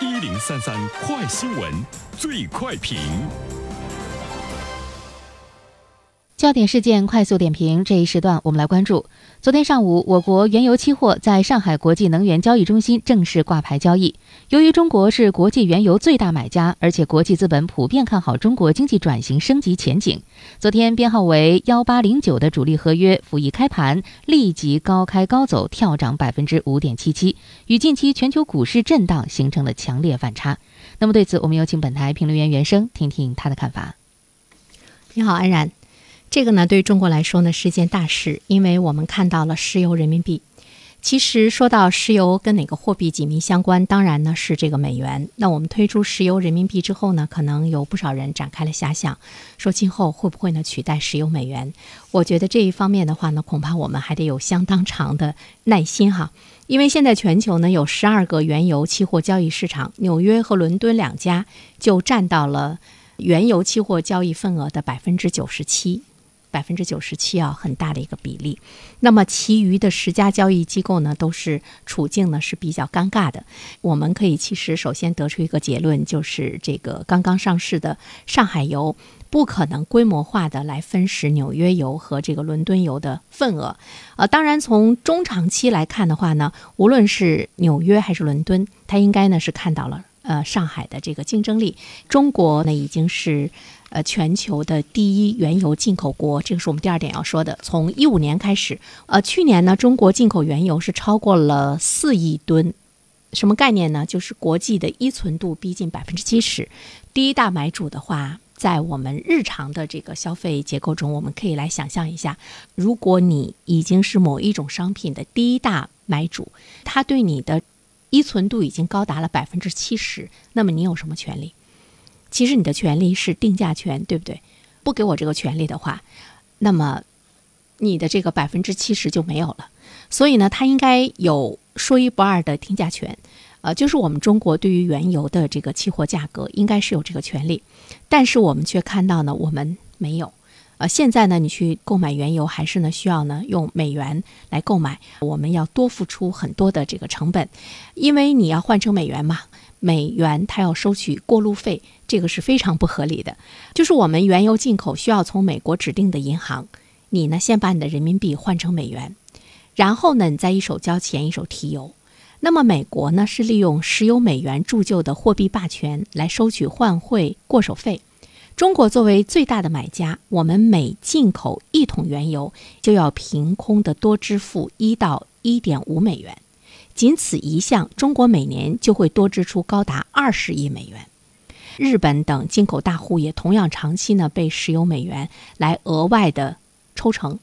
一零三三快新闻，最快评。焦点事件快速点评，这一时段我们来关注。昨天上午，我国原油期货在上海国际能源交易中心正式挂牌交易。由于中国是国际原油最大买家，而且国际资本普遍看好中国经济转型升级前景，昨天编号为幺八零九的主力合约，甫一开盘立即高开高走，跳涨百分之五点七七，与近期全球股市震荡形成了强烈反差。那么对此，我们有请本台评论员袁生听听他的看法。你好，安然。这个呢，对中国来说呢是件大事，因为我们看到了石油人民币。其实说到石油跟哪个货币紧密相关，当然呢是这个美元。那我们推出石油人民币之后呢，可能有不少人展开了遐想，说今后会不会呢取代石油美元？我觉得这一方面的话呢，恐怕我们还得有相当长的耐心哈，因为现在全球呢有十二个原油期货交易市场，纽约和伦敦两家就占到了原油期货交易份额的百分之九十七。百分之九十七啊，很大的一个比例。那么，其余的十家交易机构呢，都是处境呢是比较尴尬的。我们可以其实首先得出一个结论，就是这个刚刚上市的上海油不可能规模化的来分食纽约油和这个伦敦油的份额。呃，当然从中长期来看的话呢，无论是纽约还是伦敦，它应该呢是看到了呃上海的这个竞争力。中国呢已经是。呃，全球的第一原油进口国，这个是我们第二点要说的。从一五年开始，呃，去年呢，中国进口原油是超过了四亿吨，什么概念呢？就是国际的依存度逼近百分之七十。第一大买主的话，在我们日常的这个消费结构中，我们可以来想象一下，如果你已经是某一种商品的第一大买主，他对你的依存度已经高达了百分之七十，那么你有什么权利？其实你的权利是定价权，对不对？不给我这个权利的话，那么你的这个百分之七十就没有了。所以呢，它应该有说一不二的定价权。呃，就是我们中国对于原油的这个期货价格，应该是有这个权利。但是我们却看到呢，我们没有。呃，现在呢，你去购买原油，还是呢需要呢用美元来购买，我们要多付出很多的这个成本，因为你要换成美元嘛。美元它要收取过路费，这个是非常不合理的。就是我们原油进口需要从美国指定的银行，你呢先把你的人民币换成美元，然后呢你再一手交钱一手提油。那么美国呢是利用石油美元铸就的货币霸权来收取换汇过手费。中国作为最大的买家，我们每进口一桶原油就要凭空的多支付一到一点五美元。仅此一项，中国每年就会多支出高达二十亿美元。日本等进口大户也同样长期呢被石油美元来额外的抽成，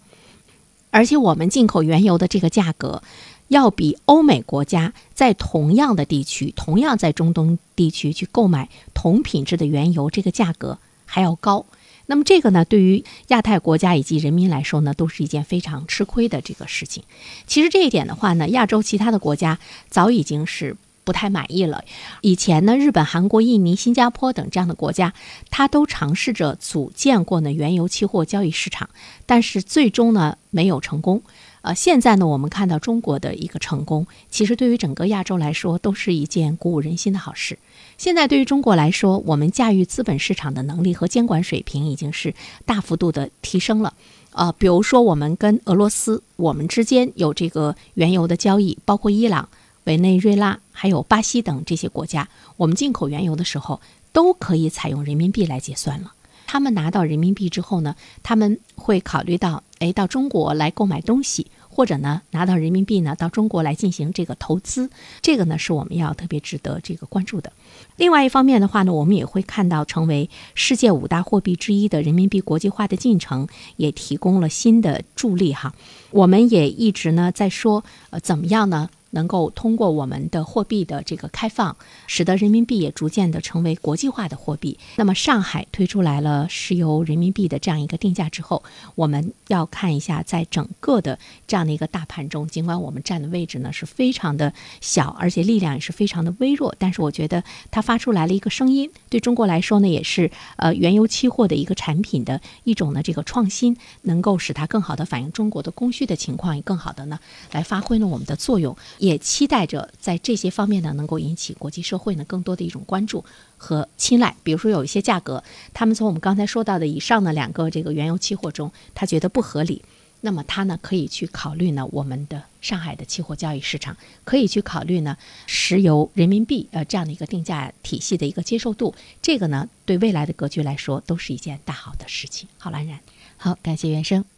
而且我们进口原油的这个价格，要比欧美国家在同样的地区、同样在中东地区去购买同品质的原油这个价格还要高。那么这个呢，对于亚太国家以及人民来说呢，都是一件非常吃亏的这个事情。其实这一点的话呢，亚洲其他的国家早已经是不太满意了。以前呢，日本、韩国、印尼、新加坡等这样的国家，它都尝试着组建过呢原油期货交易市场，但是最终呢没有成功。呃，现在呢，我们看到中国的一个成功，其实对于整个亚洲来说，都是一件鼓舞人心的好事。现在对于中国来说，我们驾驭资本市场的能力和监管水平已经是大幅度的提升了。呃，比如说我们跟俄罗斯，我们之间有这个原油的交易，包括伊朗、委内瑞拉还有巴西等这些国家，我们进口原油的时候都可以采用人民币来结算了。他们拿到人民币之后呢，他们会考虑到，哎，到中国来购买东西。或者呢，拿到人民币呢，到中国来进行这个投资，这个呢是我们要特别值得这个关注的。另外一方面的话呢，我们也会看到，成为世界五大货币之一的人民币国际化的进程，也提供了新的助力哈。我们也一直呢在说，呃，怎么样呢？能够通过我们的货币的这个开放，使得人民币也逐渐的成为国际化的货币。那么上海推出来了石油人民币的这样一个定价之后，我们要看一下，在整个的这样的一个大盘中，尽管我们站的位置呢是非常的小，而且力量也是非常的微弱，但是我觉得它发出来了一个声音，对中国来说呢，也是呃原油期货的一个产品的一种呢这个创新，能够使它更好的反映中国的供需的情况，也更好的呢来发挥了我们的作用。也期待着在这些方面呢，能够引起国际社会呢更多的一种关注和青睐。比如说有一些价格，他们从我们刚才说到的以上的两个这个原油期货中，他觉得不合理，那么他呢可以去考虑呢我们的上海的期货交易市场，可以去考虑呢石油人民币呃这样的一个定价体系的一个接受度。这个呢对未来的格局来说都是一件大好的事情。好，蓝然，好，感谢袁生。